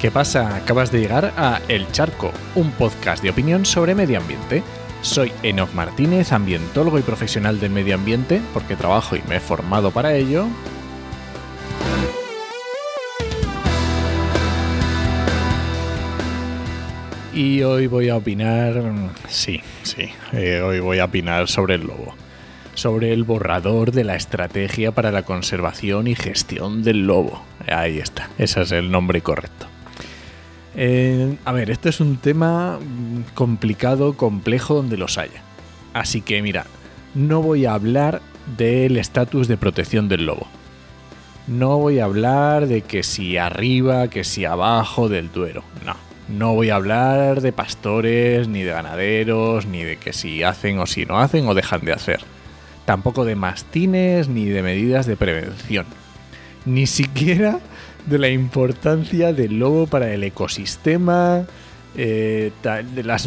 ¿Qué pasa? Acabas de llegar a El Charco, un podcast de opinión sobre medio ambiente. Soy Enoch Martínez, ambientólogo y profesional del medio ambiente, porque trabajo y me he formado para ello. Y hoy voy a opinar, sí, sí, eh, hoy voy a opinar sobre el lobo sobre el borrador de la estrategia para la conservación y gestión del lobo. Ahí está, ese es el nombre correcto. Eh, a ver, esto es un tema complicado, complejo, donde los haya. Así que mira, no voy a hablar del estatus de protección del lobo. No voy a hablar de que si arriba, que si abajo del Duero. No. No voy a hablar de pastores, ni de ganaderos, ni de que si hacen o si no hacen o dejan de hacer tampoco de mastines ni de medidas de prevención, ni siquiera de la importancia del lobo para el ecosistema, eh, de las,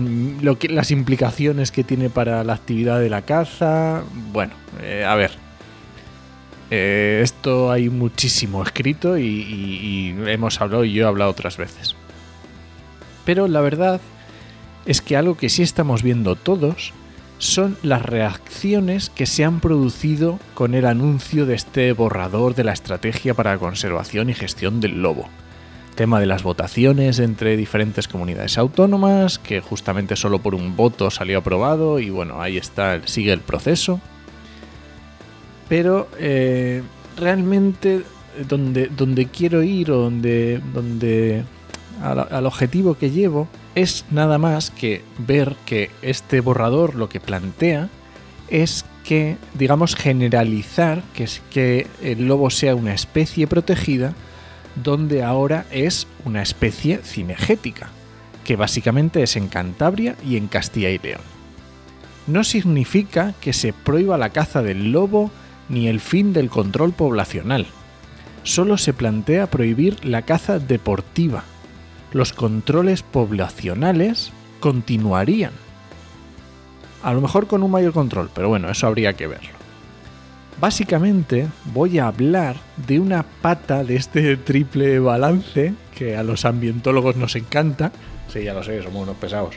implicaciones que tiene para la actividad de la caza. Bueno, eh, a ver. Eh, esto hay muchísimo escrito y, y hemos hablado y yo he hablado otras veces. Pero la verdad es que algo que sí estamos viendo todos son las reacciones que se han producido con el anuncio de este borrador de la estrategia para conservación y gestión del lobo. Tema de las votaciones entre diferentes comunidades autónomas, que justamente solo por un voto salió aprobado y bueno, ahí está, sigue el proceso. Pero eh, realmente donde, donde quiero ir o donde, donde al objetivo que llevo es nada más que ver que este borrador lo que plantea es que, digamos, generalizar que, es que el lobo sea una especie protegida donde ahora es una especie cinegética, que básicamente es en Cantabria y en Castilla y León. No significa que se prohíba la caza del lobo ni el fin del control poblacional. Solo se plantea prohibir la caza deportiva, los controles poblacionales continuarían. A lo mejor con un mayor control, pero bueno, eso habría que verlo. Básicamente voy a hablar de una pata de este triple balance que a los ambientólogos nos encanta. Sí, ya lo sé, somos unos pesados.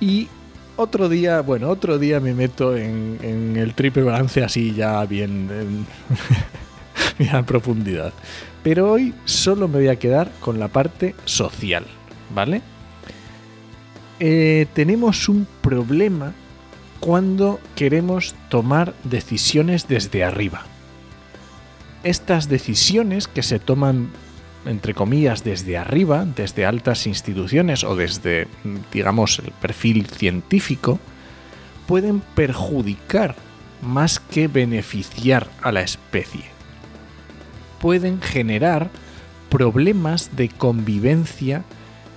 Y otro día, bueno, otro día me meto en, el triple balance así ya bien en profundidad. Pero hoy solo me voy a quedar con la parte social, ¿vale? Eh, tenemos un problema cuando queremos tomar decisiones desde arriba. Estas decisiones que se toman, entre comillas, desde arriba, desde altas instituciones o desde, digamos, el perfil científico, pueden perjudicar más que beneficiar a la especie pueden generar problemas de convivencia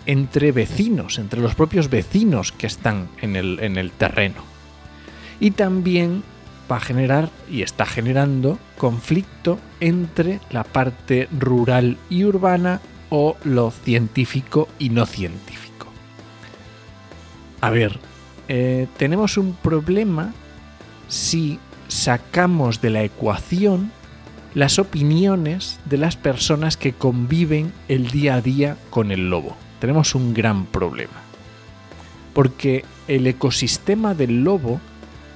entre vecinos, entre los propios vecinos que están en el, en el terreno. Y también va a generar y está generando conflicto entre la parte rural y urbana o lo científico y no científico. A ver, eh, tenemos un problema si sacamos de la ecuación las opiniones de las personas que conviven el día a día con el lobo. Tenemos un gran problema. Porque el ecosistema del lobo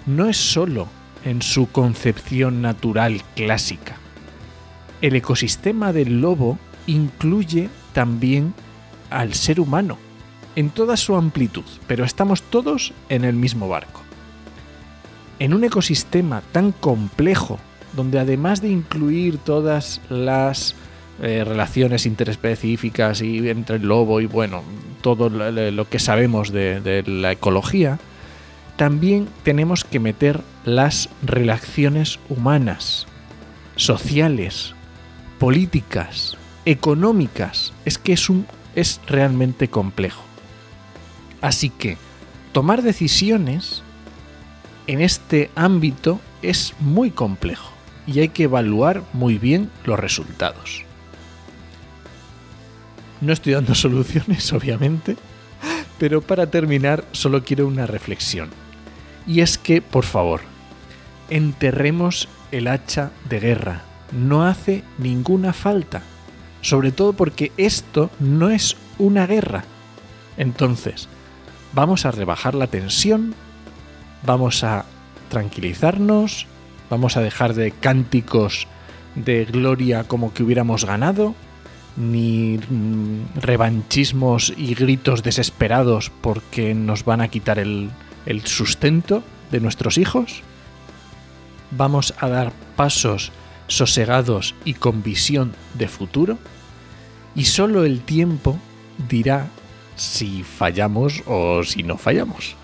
no es solo en su concepción natural clásica. El ecosistema del lobo incluye también al ser humano, en toda su amplitud, pero estamos todos en el mismo barco. En un ecosistema tan complejo donde además de incluir todas las eh, relaciones interespecíficas y entre el lobo y bueno, todo lo que sabemos de, la ecología, también tenemos que meter las relaciones humanas, sociales, políticas, económicas. Es que es, un, es realmente complejo. Así que tomar decisiones en este ámbito es muy complejo y hay que evaluar muy bien los resultados. No estoy dando soluciones, obviamente, pero para terminar solo quiero una reflexión. Y es que, por favor, enterremos el hacha de guerra. No hace ninguna falta. Sobre todo porque esto no es una guerra. Entonces, vamos a rebajar la tensión, vamos a tranquilizarnos, vamos a dejar de cánticos de gloria como que hubiéramos ganado, ni mm, revanchismos y gritos desesperados porque nos van a quitar el, el sustento de nuestros hijos. Vamos a dar pasos sosegados y con visión de futuro. Y solo el tiempo dirá si fallamos o si no fallamos.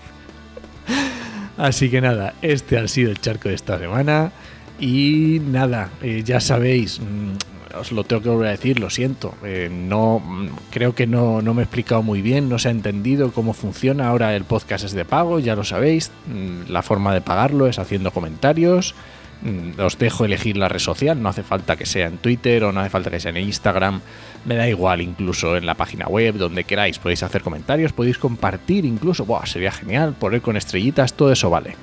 Así que nada, este ha sido el charco de esta semana. Y nada, eh, ya sabéis, mm, os lo tengo que volver a decir, lo siento. eh, no, mm, creo que no, no me he explicado muy bien, no se ha entendido cómo funciona. Ahora el podcast es de pago, ya lo sabéis. Mm, La forma de pagarlo es haciendo comentarios. Mm, Os dejo elegir la red social, no hace falta que sea en Twitter o no hace falta que sea en Instagram, me da igual, incluso en la página web, donde queráis, podéis hacer comentarios, podéis compartir incluso, Buah, sería genial, poner con estrellitas, todo eso vale.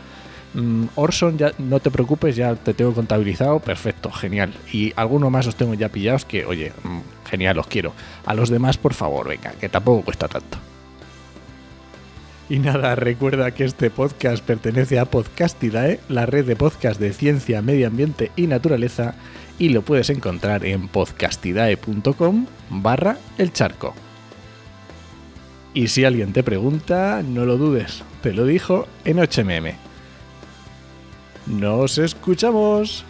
Mm, Orson, ya no te preocupes, ya te tengo contabilizado, perfecto, genial. Y alguno más os tengo ya pillados que, oye, mm, genial, os quiero. A los demás, por favor, venga, que tampoco cuesta tanto. Y nada, recuerda que este podcast pertenece a Podcastidae, la red de podcast de ciencia, medio ambiente y naturaleza, y lo puedes encontrar en podcastidae.com barra el charco. Y si alguien te pregunta, no lo dudes, te lo dijo en HMM. ¡Nos escuchamos!